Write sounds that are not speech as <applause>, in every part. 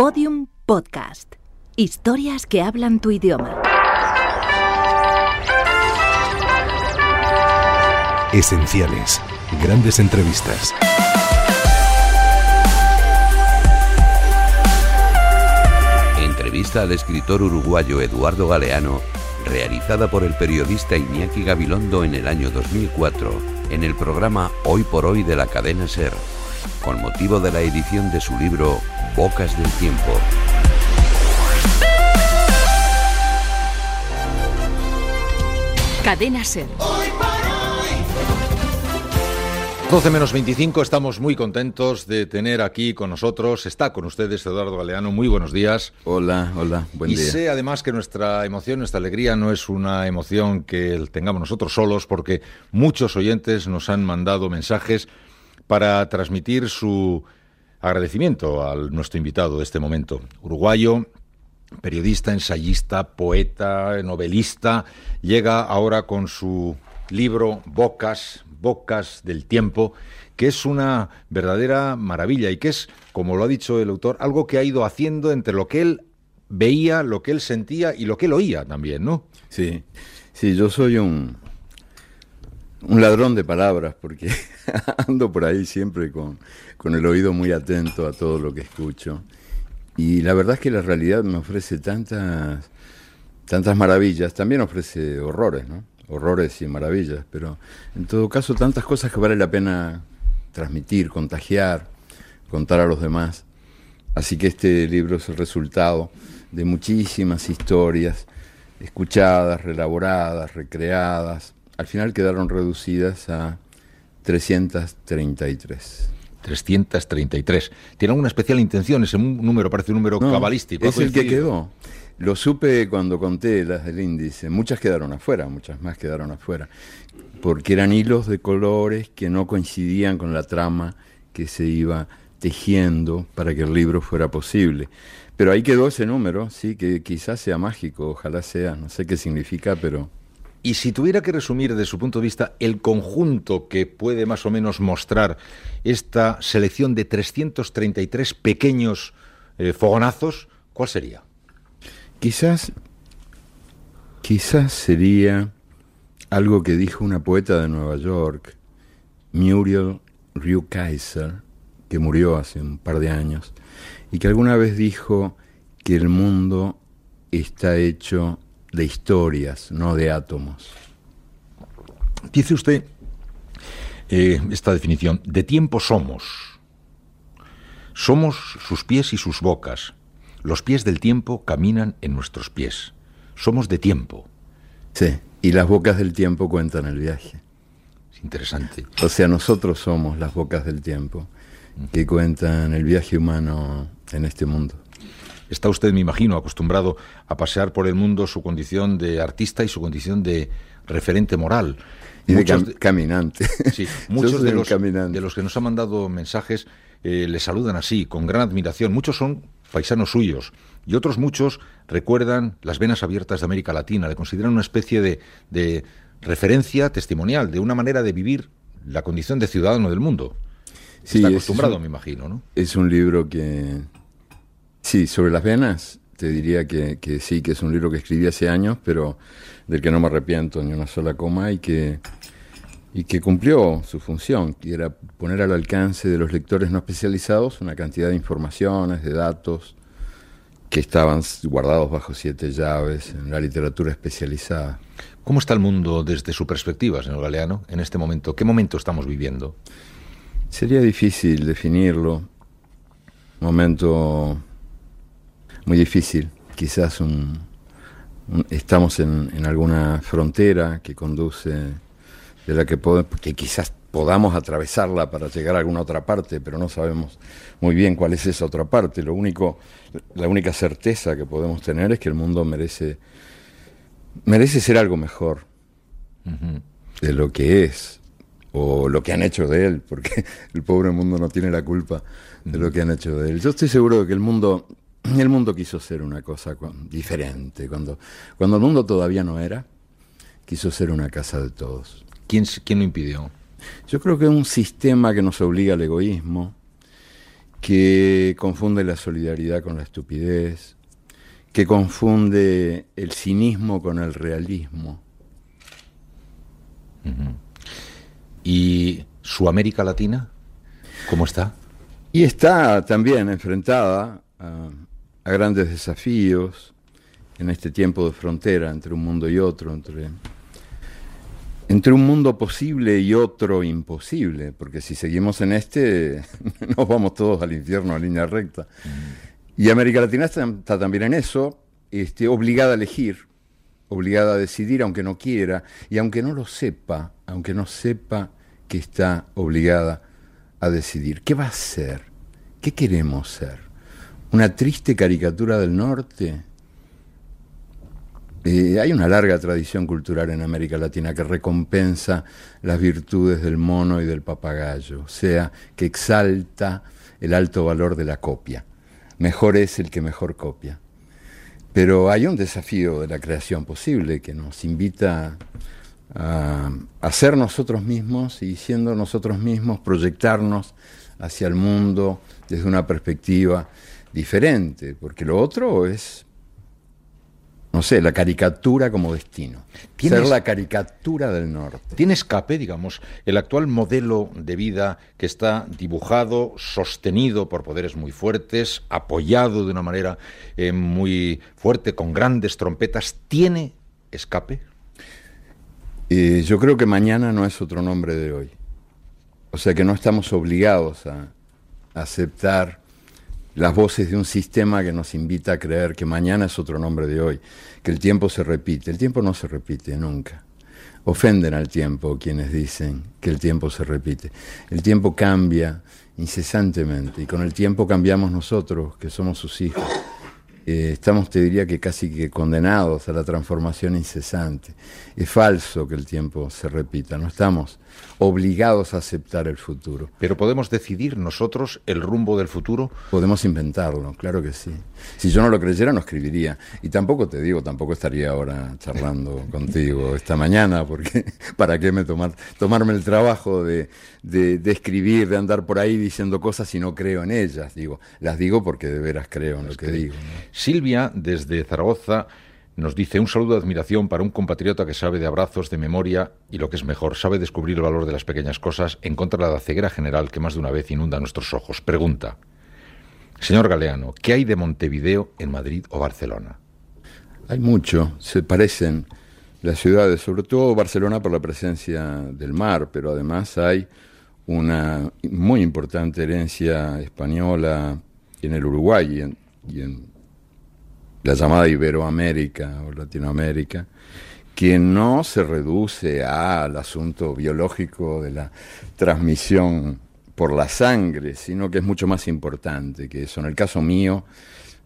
Podium Podcast. Historias que hablan tu idioma. Esenciales. Grandes entrevistas. Entrevista al escritor uruguayo Eduardo Galeano, realizada por el periodista Iñaki Gabilondo en el año 2004, en el programa Hoy por Hoy de la cadena Ser, con motivo de la edición de su libro Bocas del Tiempo. Cadena Ser. 12 menos 25, estamos muy contentos de tener aquí con nosotros, está con ustedes Eduardo Galeano, muy buenos días. Hola, hola, buen y día. sé además que nuestra emoción, nuestra alegría no es una emoción que tengamos nosotros solos, porque muchos oyentes nos han mandado mensajes para transmitir su agradecimiento a nuestro invitado de este momento, uruguayo, periodista, ensayista, poeta, novelista, llega ahora con su libro Bocas, Bocas del Tiempo, que es una verdadera maravilla y que es, como lo ha dicho el autor, algo que ha ido haciendo entre lo que él veía, lo que él sentía y lo que él oía también, ¿no? Sí, sí, yo soy un, un ladrón de palabras porque <laughs> ando por ahí siempre con, con el oído muy atento a todo lo que escucho. Y la verdad es que la realidad me ofrece tantas, tantas maravillas, también ofrece horrores, ¿no? Horrores y maravillas, pero en todo caso tantas cosas que vale la pena transmitir, contagiar, contar a los demás. Así que este libro es el resultado de muchísimas historias escuchadas, reelaboradas, recreadas. Al final quedaron reducidas a 333. 333. ¿Tiene alguna especial intención? Ese número parece un número No, cabalístico. Es el que quedó. Lo supe cuando conté las del índice. Muchas quedaron afuera, muchas más quedaron afuera. Porque eran hilos de colores que no coincidían con la trama que se iba tejiendo para que el libro fuera posible. Pero ahí quedó ese número, sí, que quizás sea mágico, ojalá sea, no sé qué significa, pero Y si tuviera que resumir desde su punto de vista el conjunto que puede más o menos mostrar esta selección de 333 pequeños eh, fogonazos, ¿cuál sería? Quizás, quizás sería algo que dijo una poeta de Nueva York, Muriel Rukeyser, que murió hace un par de años, y que alguna vez dijo que el mundo está hecho de historias, no de átomos. Dice usted eh, esta definición, de tiempo somos. Somos sus pies y sus bocas. Los pies del tiempo caminan en nuestros pies. Somos de tiempo. Sí, y las bocas del tiempo cuentan el viaje. Es interesante. O sea, nosotros somos las bocas del tiempo que cuentan el viaje humano en este mundo. Está usted, me imagino, acostumbrado a pasear por el mundo su condición de artista y su condición de referente moral. Y de cam- caminante. Sí, <laughs> muchos de los, de los que nos han mandado mensajes eh, le saludan así, con gran admiración. Muchos son paisanos suyos y otros muchos recuerdan las venas abiertas de América Latina, le consideran una especie de, de referencia testimonial, de una manera de vivir la condición de ciudadano del mundo. Sí, Está es- acostumbrado, es un- me imagino, ¿no? Es un libro que... Sí, sobre las venas, te diría que, que sí, que es un libro que escribí hace años, pero del que no me arrepiento ni una sola coma y que, y que cumplió su función, que era poner al alcance de los lectores no especializados una cantidad de informaciones, de datos que estaban guardados bajo siete llaves en la literatura especializada. ¿Cómo está el mundo desde su perspectiva, señor Galeano, en este momento? ¿Qué momento estamos viviendo? Sería difícil definirlo. Momento muy difícil. Quizás un, un- estamos en, en alguna frontera que conduce, de la que, que quizás podamos atravesarla para llegar a alguna otra parte, pero no sabemos muy bien cuál es esa otra parte. Lo único, la única certeza que podemos tener es que el mundo merece, merece ser algo mejor de lo que es o lo que han hecho de él, porque <laughs> el pobre mundo no tiene la culpa de lo que han hecho de él. Yo estoy seguro de que el mundo, el mundo quiso ser una cosa diferente. Cuando, cuando el mundo todavía no era, quiso ser una casa de todos. ¿Quién, quién lo impidió? Yo creo que es un sistema que nos obliga al egoísmo, que confunde la solidaridad con la estupidez, que confunde el cinismo con el realismo. ¿Y su América Latina? ¿Cómo está? Y está también enfrentada a, a grandes desafíos en este tiempo de frontera entre un mundo y otro, entre entre un mundo posible y otro imposible, porque si seguimos en este, <laughs> nos vamos todos al infierno a línea recta. Y América Latina está, también en eso, este, obligada a elegir, obligada a decidir, aunque no quiera, y aunque no lo sepa, aunque no sepa que está obligada a decidir. ¿Qué va a ser? ¿Qué queremos ser? ¿Una triste caricatura del norte? Eh, hay una larga tradición cultural en América Latina que recompensa las virtudes del mono y del papagayo, o sea, que exalta el alto valor de la copia. Mejor es el que mejor copia. Pero hay un desafío de la creación posible que nos invita a, a ser nosotros mismos y siendo nosotros mismos proyectarnos hacia el mundo desde una perspectiva diferente, porque lo otro es no sé, la caricatura como destino. Ser la caricatura del norte. ¿Tiene escape, digamos, el actual modelo de vida que está dibujado, sostenido por poderes muy fuertes, apoyado de una manera eh, muy fuerte, con grandes trompetas, ¿tiene escape? Eh, yo creo que mañana no es otro nombre de hoy. O sea que no estamos obligados a aceptar las voces de un sistema que nos invita a creer que mañana es otro nombre de hoy, que el tiempo se repite. El tiempo no se repite nunca. Ofenden al tiempo quienes dicen que el tiempo se repite. El tiempo cambia incesantemente y con el tiempo cambiamos nosotros, que somos sus hijos. Eh, estamos, te diría que casi que condenados a la transformación incesante. Es falso que el tiempo se repita, no estamos obligados a aceptar el futuro. ¿Pero podemos decidir nosotros el rumbo del futuro? Podemos inventarlo, claro que sí. Si yo no lo creyera, no escribiría. Y tampoco te digo, tampoco estaría ahora charlando <laughs> contigo esta mañana, porque <laughs> ¿para qué me tomar, tomarme el trabajo de, de, escribir, de andar por ahí diciendo cosas si no creo en ellas? Digo, las digo porque de veras creo en lo que, digo. Silvia, desde Zaragoza, nos dice un saludo de admiración para un compatriota que sabe de abrazos, de memoria y lo que es mejor, sabe descubrir el valor de las pequeñas cosas en contra de la ceguera general que más de una vez inunda nuestros ojos. Pregunta, señor Galeano, ¿qué hay de Montevideo en Madrid o Barcelona? Hay mucho, se parecen las ciudades, sobre todo Barcelona por la presencia del mar, pero además hay una muy importante herencia española en el Uruguay y en la llamada Iberoamérica o Latinoamérica, que no se reduce al asunto biológico de la transmisión por la sangre, sino que es mucho más importante que eso. En el caso mío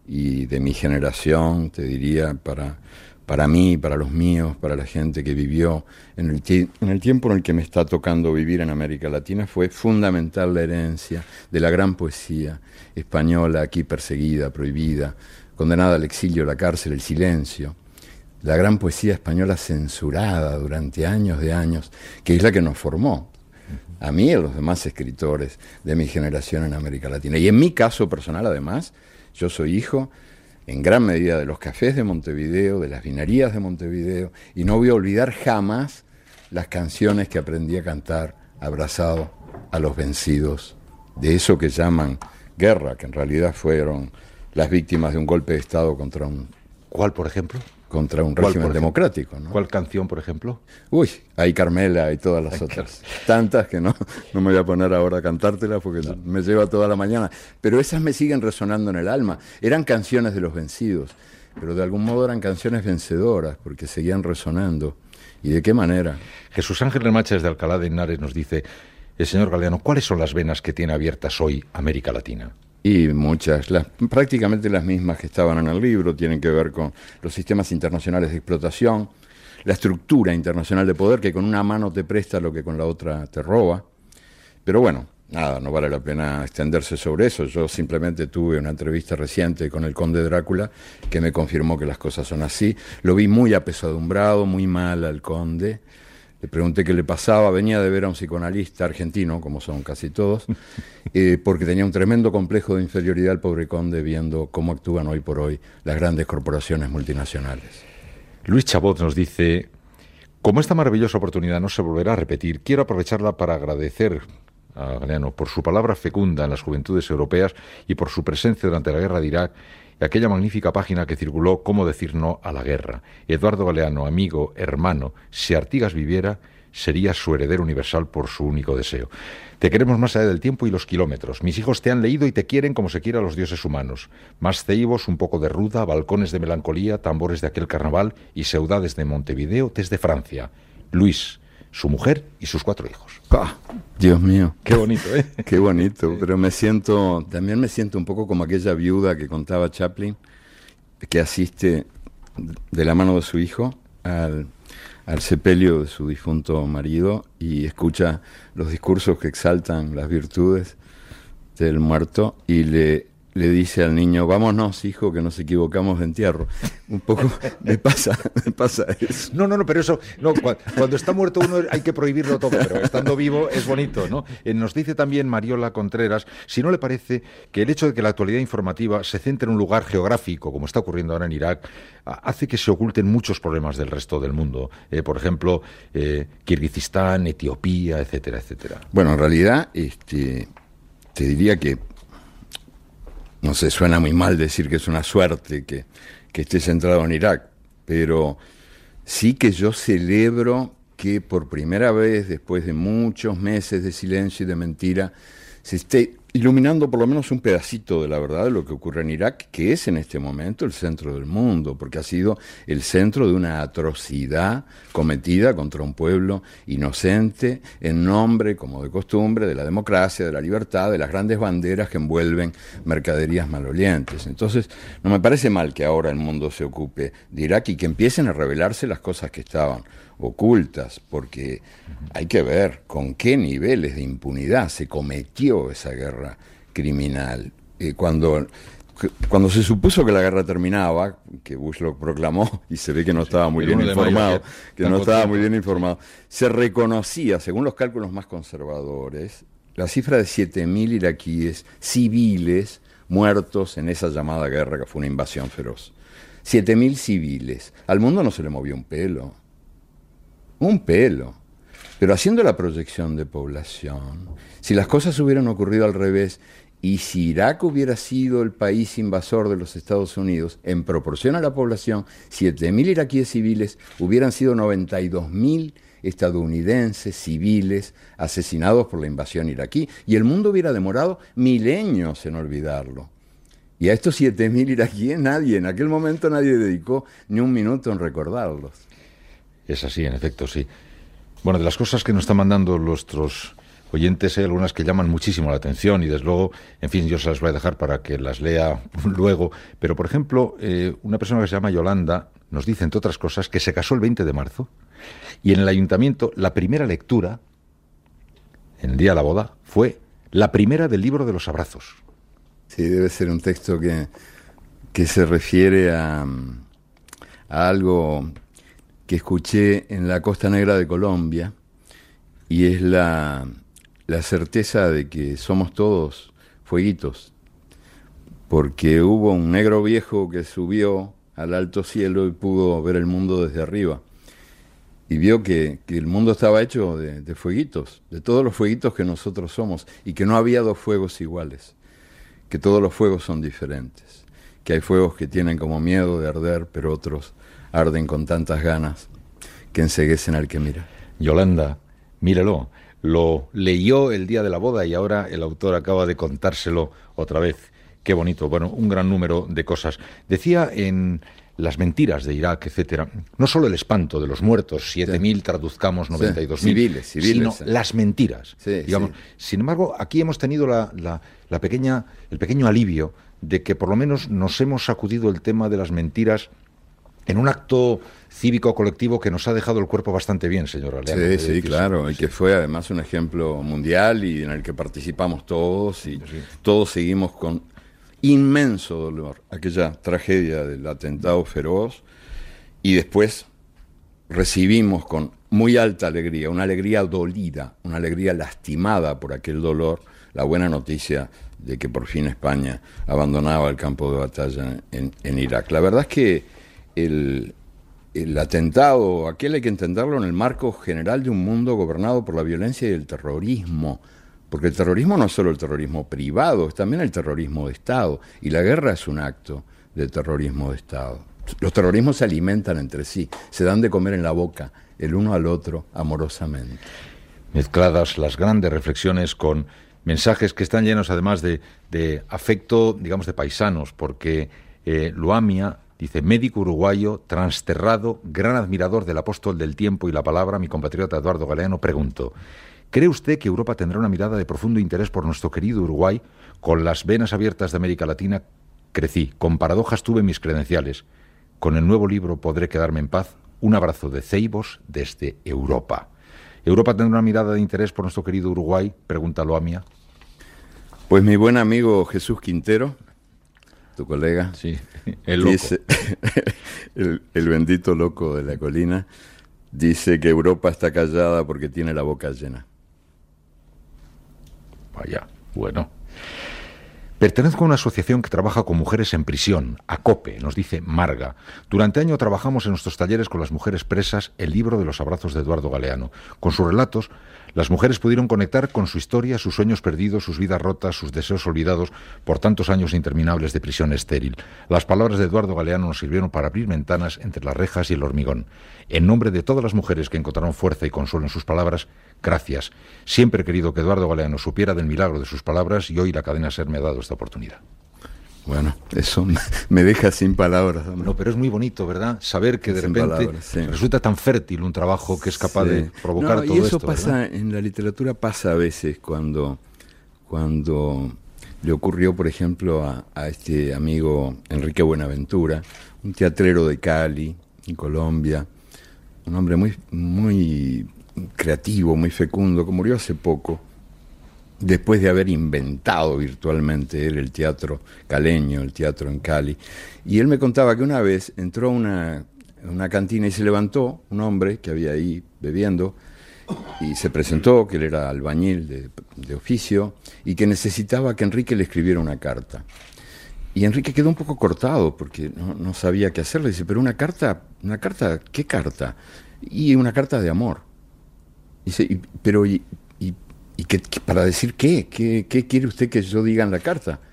y de mi generación, te diría, para, para mí, para los míos, para la gente que vivió en el, en el tiempo en el que me está tocando vivir en América Latina, fue fundamental la herencia de la gran poesía española aquí perseguida, prohibida, condenada al exilio, la cárcel, el silencio, la gran poesía española censurada durante años de años, que es la que nos formó, a mí y a los demás escritores de mi generación en América Latina. Y en mi caso personal, además, yo soy hijo en gran medida de los cafés de Montevideo, de las vinerías de Montevideo, y no voy a olvidar jamás las canciones que aprendí a cantar abrazado a los vencidos, de eso que llaman guerra, que en realidad fueron las víctimas de un golpe de Estado contra un... ¿Cuál, por ejemplo? Contra un régimen democrático. ¿no? ¿Cuál canción, por ejemplo? Uy, hay Carmela y todas las otras. Tantas que no, no me voy a poner ahora a cantártelas porque me lleva toda la mañana. Pero esas me siguen resonando en el alma. Eran canciones de los vencidos, pero de algún modo eran canciones vencedoras porque seguían resonando. ¿Y de qué manera? Jesús Ángel Remaches de Alcalá de Henares nos dice, el señor Galeano, ¿cuáles son las venas que tiene abiertas hoy América Latina? Y muchas, las, prácticamente las mismas que estaban en el libro, tienen que ver con los sistemas internacionales de explotación, la estructura internacional de poder que con una mano te presta lo que con la otra te roba. Pero bueno, nada, no vale la pena extenderse sobre eso. Yo simplemente tuve una entrevista reciente con el conde Drácula que me confirmó que las cosas son así. Lo vi muy apesadumbrado, muy mal al conde Le pregunté qué le pasaba, venía de ver a un psicoanalista argentino, como son casi todos, <laughs> eh, porque tenía un tremendo complejo de inferioridad el pobre conde viendo cómo actúan hoy por hoy las grandes corporaciones multinacionales. Luis Chabot nos dice, como esta maravillosa oportunidad no se volverá a repetir, quiero aprovecharla para agradecer Galeano por su palabra fecunda en las juventudes europeas y por su presencia durante la guerra de Irak y aquella magnífica página que circuló Cómo decir no a la guerra. Eduardo Galeano, amigo, hermano, si Artigas viviera, sería su heredero universal por su único deseo. Te queremos más allá del tiempo y los kilómetros. Mis hijos te han leído y te quieren como se quiere a los dioses humanos. Más ceibos, un poco de ruda, balcones de melancolía, tambores de aquel carnaval y seudades de Montevideo desde Francia. Luis, su mujer y sus cuatro hijos. Ah, Dios mío. Qué bonito, ¿eh? <laughs> Qué bonito, pero me siento, también me siento un poco como aquella viuda que contaba Chaplin, que asiste de la mano de su hijo al, al sepelio de su difunto marido y escucha los discursos que exaltan las virtudes del muerto y le le dice al niño, vámonos, hijo, que nos equivocamos de entierro. Un poco <laughs> me pasa, me pasa eso. No, no, no, pero eso, no, cuando está muerto uno hay que prohibirlo todo, pero estando vivo es bonito, ¿no? Eh, nos dice también Mariola Contreras, si no le parece que el hecho de que la actualidad informativa se centre en un lugar geográfico, como está ocurriendo ahora en Irak, hace que se oculten muchos problemas del resto del mundo. Eh, por ejemplo, eh, Kirguistán, Etiopía, etcétera, etcétera. Bueno, en realidad, este, te diría que no sé, suena muy mal decir que es una suerte que, que esté centrado en Irak, pero sí que yo celebro que por primera vez, después de muchos meses de silencio y de mentira, se esté iluminando por lo menos un pedacito de la verdad de lo que ocurre en Irak, que es en este momento el centro del mundo, porque ha sido el centro de una atrocidad cometida contra un pueblo inocente en nombre, como de costumbre, de la democracia, de la libertad, de las grandes banderas que envuelven mercaderías malolientes. Entonces, no me parece mal que ahora el mundo se ocupe de Irak y que empiecen a revelarse las cosas que estaban ocultas, porque hay que ver con qué niveles de impunidad se cometió esa guerra criminal. Eh, cuando, cuando se supuso que la guerra terminaba, que Bush lo proclamó <laughs> y se ve que no estaba muy bien informado, que no estaba muy bien informado, se reconocía, según los cálculos más conservadores, la cifra de 7.000 iraquíes civiles muertos en esa llamada guerra que fue una invasión feroz. 7.000 civiles. Al mundo no se le movió un pelo un pelo. Pero haciendo la proyección de población, si las cosas hubieran ocurrido al revés y si Irak hubiera sido el país invasor de los Estados Unidos, en proporción a la población, 7.000 iraquíes civiles hubieran sido 92.000 estadounidenses civiles asesinados por la invasión iraquí, y el mundo hubiera demorado milenios en olvidarlo. Y a estos 7.000 iraquíes nadie, en aquel momento nadie dedicó ni un minuto en recordarlos. Es así, en efecto, sí. Bueno, de las cosas que nos están mandando nuestros oyentes hay algunas que llaman muchísimo la atención y desde luego, en fin, yo se las voy a dejar para que las lea <laughs> luego. Pero, por ejemplo, eh, una persona que se llama Yolanda nos dice, entre otras cosas, que se casó el 20 de marzo y en el ayuntamiento la primera lectura, en el día de la boda, fue la primera del libro de los abrazos. Sí, debe ser un texto que, que se refiere a, a algo que escuché en la Costa Negra de Colombia y es la, la certeza de que somos todos fueguitos, porque hubo un negro viejo que subió al alto cielo y pudo ver el mundo desde arriba. Y vio que, el mundo estaba hecho de, de, fueguitos, de todos los fueguitos que nosotros somos, y que no había dos fuegos iguales, que todos los fuegos son diferentes, que hay fuegos que tienen como miedo de arder, pero otros arden con tantas ganas que enseguecen al que mira. Yolanda, mírelo, lo leyó el día de la boda y ahora el autor acaba de contárselo otra vez. Qué bonito, bueno, un gran número de cosas. Decía en las mentiras de Irak, etcétera, no solo el espanto de los muertos, 7.000, traduzcamos 92.000, civiles, civiles, sino las mentiras. digamos. Sin embargo, aquí hemos tenido la, la pequeña, el pequeño alivio de que por lo menos nos hemos sacudido el tema de las mentiras en un acto cívico colectivo que nos ha dejado el cuerpo bastante bien, señor Sí, sí, claro, y que fue además un ejemplo mundial y en el que participamos todos y todos seguimos con inmenso dolor. Aquella tragedia del atentado feroz y después recibimos con muy alta alegría, una alegría dolida, una alegría lastimada por aquel dolor, la buena noticia de que por fin España abandonaba el campo de batalla en, Irak. La verdad es que el, el atentado, aquel hay que entenderlo en el marco general de un mundo gobernado por la violencia y el terrorismo, porque el terrorismo no es solo el terrorismo privado, es también el terrorismo de Estado, y la guerra es un acto de terrorismo de Estado. Los terrorismos se alimentan entre sí, se dan de comer en la boca el uno al otro amorosamente. Mezcladas las grandes reflexiones con mensajes que están llenos además de, afecto, digamos, de paisanos, porque eh, Luamia dice, médico uruguayo, transterrado, gran admirador del apóstol del tiempo y la palabra, mi compatriota Eduardo Galeano, pregunto, ¿cree usted que Europa tendrá una mirada de profundo interés por nuestro querido Uruguay? Con las venas abiertas de América Latina crecí, con paradojas tuve mis credenciales. Con el nuevo libro podré quedarme en paz. Un abrazo de Ceibos desde Europa. ¿Europa tendrá una mirada de interés por nuestro querido Uruguay? Pregúntalo a Mía. Pues mi buen amigo Jesús Quintero, tu colega, sí, el, loco. <laughs> el, bendito loco de la colina, dice que Europa está callada porque tiene la boca llena. Vaya, bueno. Pertenezco a una asociación que trabaja con mujeres en prisión, ACOPE, nos dice Marga. Durante año trabajamos en nuestros talleres con las mujeres presas el libro de los abrazos de Eduardo Galeano. Con sus relatos las mujeres pudieron conectar con su historia, sus sueños perdidos, sus vidas rotas, sus deseos olvidados por tantos años interminables de prisión estéril. Las palabras de Eduardo Galeano nos sirvieron para abrir ventanas entre las rejas y el hormigón. En nombre de todas las mujeres que encontraron fuerza y consuelo en sus palabras, gracias. Siempre he querido que Eduardo Galeano supiera del milagro de sus palabras y hoy la cadena SER me ha dado esta oportunidad. Bueno, eso me deja sin palabras. No, pero es muy bonito, ¿verdad? Saber que de repente resulta tan fértil un trabajo que es capaz de provocar todo y eso esto. pasa en la literatura pasa a veces cuando cuando le ocurrió, por ejemplo, a, a, este amigo Enrique Buenaventura, un teatrero de Cali, en Colombia, un hombre muy muy creativo, muy fecundo, que murió hace poco después de haber inventado virtualmente él el teatro caleño, el teatro en Cali. Y él me contaba que una vez entró a una, una cantina y se levantó un hombre que había ahí bebiendo y se presentó que él era albañil de, oficio y que necesitaba que Enrique le escribiera una carta. Y Enrique quedó un poco cortado porque no, sabía qué hacerle. Dice, pero una carta, una carta, ¿qué carta? Y una carta de amor. Dice, pero ¿Y qué, para decir qué? qué? quiere usted que yo diga en la carta? <laughs>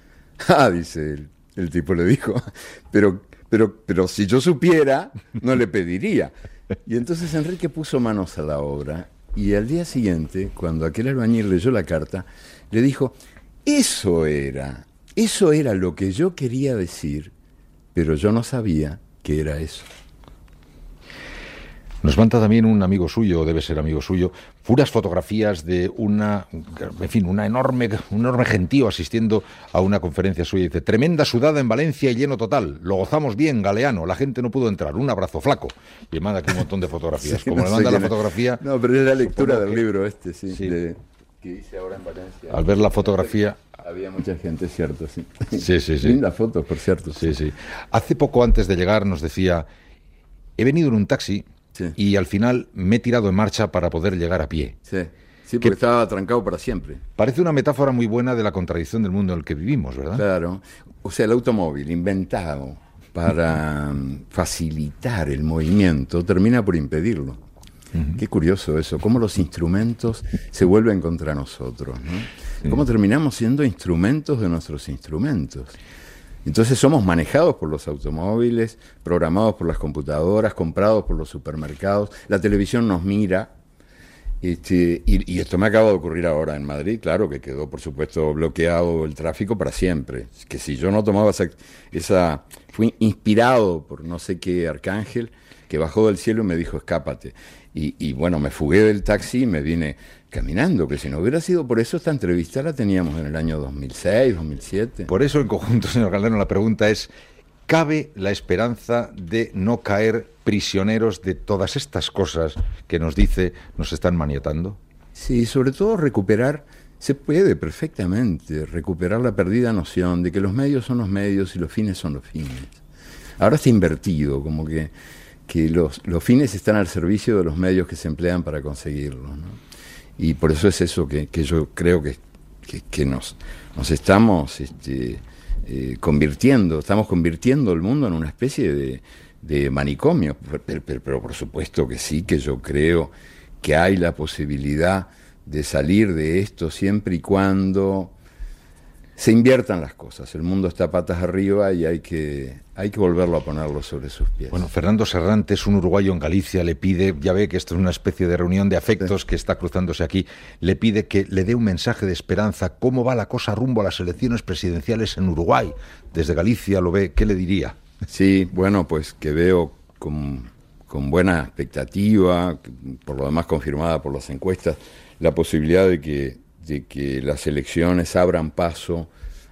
Ah, dice el, tipo le dijo, <laughs> pero, pero, pero si yo supiera, no le pediría. Y entonces Enrique puso manos a la obra y al día siguiente, cuando aquel albañil leyó la carta, le dijo, eso era, eso era lo que yo quería decir, pero yo no sabía que era eso. Nos manda también un amigo suyo, debe ser amigo suyo, puras fotografías de una, en fin, una enorme, un enorme gentío asistiendo a una conferencia suya. Dice, tremenda sudada en Valencia y lleno total. Lo gozamos bien, Galeano. La gente no pudo entrar. Un abrazo flaco. Y manda aquí un montón de fotografías. <laughs> Como le manda la fotografía... No, pero es la lectura del libro este, sí. Que hice ahora en Valencia. Al ver la fotografía... Había mucha gente, cierto, sí. Sí, sí, sí. Linda foto, por cierto. Sí, sí. Hace poco antes de llegar nos decía, he venido en un taxi y al final me he tirado en marcha para poder llegar a pie. Sí. Sí, porque estaba atrancado para siempre. Parece una metáfora muy buena de la contradicción del mundo en el que vivimos, ¿verdad? Claro. O sea, el automóvil inventado para mm, facilitar el movimiento termina por impedirlo. Qué curioso eso, cómo los instrumentos se vuelven contra nosotros, ¿no? Cómo terminamos siendo instrumentos de nuestros instrumentos. Entonces somos manejados por los automóviles, programados por las computadoras, comprados por los supermercados, la televisión nos mira. Este, y, esto me acaba de ocurrir ahora en Madrid, claro, que quedó por supuesto bloqueado el tráfico para siempre. Que si yo no tomaba esa, esa fui inspirado por no sé qué arcángel que bajó del cielo y me dijo escápate. Y, y bueno, me fugué del taxi y me vine caminando, que si no hubiera sido por eso, esta entrevista la teníamos en el año 2006, 2007. Por eso, en conjunto, señor Calderón, la pregunta es, ¿cabe la esperanza de no caer prisioneros de todas estas cosas que nos dice nos están maniatando? Sí, sobre todo recuperar, se puede perfectamente recuperar la perdida noción de que los medios son los medios y los fines son los fines. Ahora está invertido, como que que los, los fines están al servicio de los medios que se emplean para conseguirlos. Y por eso es eso que, yo creo que, que, nos, nos estamos este, eh, convirtiendo, estamos convirtiendo el mundo en una especie de, de manicomio. pero, por supuesto que sí, que yo creo que hay la posibilidad de salir de esto siempre y cuando se inviertan las cosas. El mundo está patas arriba y hay que, hay que volverlo a ponerlo sobre sus pies. Bueno, Fernando Serrantes, un uruguayo en Galicia, le pide, ya ve que esto es una especie de reunión de afectos que está cruzándose aquí, le pide que le dé un mensaje de esperanza. ¿Cómo va la cosa rumbo a las elecciones presidenciales en Uruguay? Desde Galicia lo ve, ¿qué le diría? Sí, bueno, pues que veo con, con buena expectativa, por lo demás confirmada por las encuestas, la posibilidad de que de que las elecciones abran paso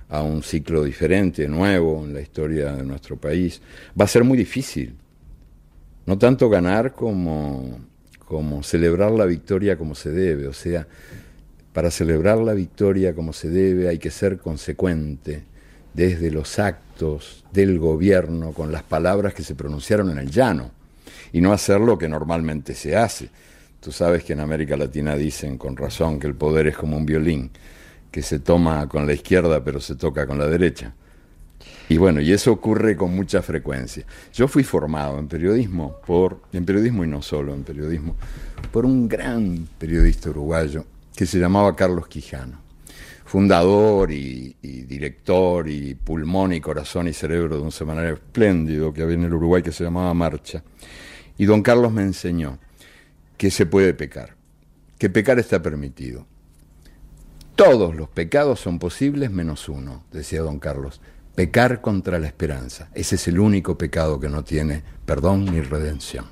a un ciclo diferente, nuevo en la historia de nuestro país. Va a ser muy difícil, no tanto ganar como, como celebrar la victoria como se debe, o sea, para celebrar la victoria como se debe hay que ser consecuente desde los actos del gobierno con las palabras que se pronunciaron en el llano y no hacer lo que normalmente se hace Tú sabes que en América Latina dicen con razón que el poder es como un violín, que se toma con la izquierda pero se toca con la derecha. Y bueno, y eso ocurre con mucha frecuencia. Yo fui formado en periodismo por, en periodismo y no solo en periodismo, por un gran periodista uruguayo que se llamaba Carlos Quijano, fundador y, y director y pulmón y corazón y cerebro de un semanario espléndido que había en el Uruguay que se llamaba Marcha. Y don Carlos me enseñó que se puede pecar, que pecar está permitido. Todos los pecados son posibles menos uno, decía don Carlos, pecar contra la esperanza. Ese es el único pecado que no tiene perdón ni redención.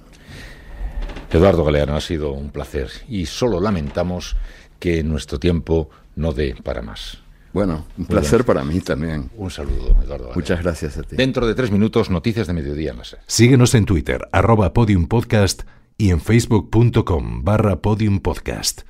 Eduardo Galeano, ha sido un placer y solo lamentamos que nuestro tiempo no dé para más. Bueno, un placer para mí también. Un saludo, Eduardo. Galeano. Muchas gracias a ti. Dentro de tres minutos, noticias de mediodía en Síguenos en Twitter, arroba podiumpodcast y en facebook.com barra podiumpodcast.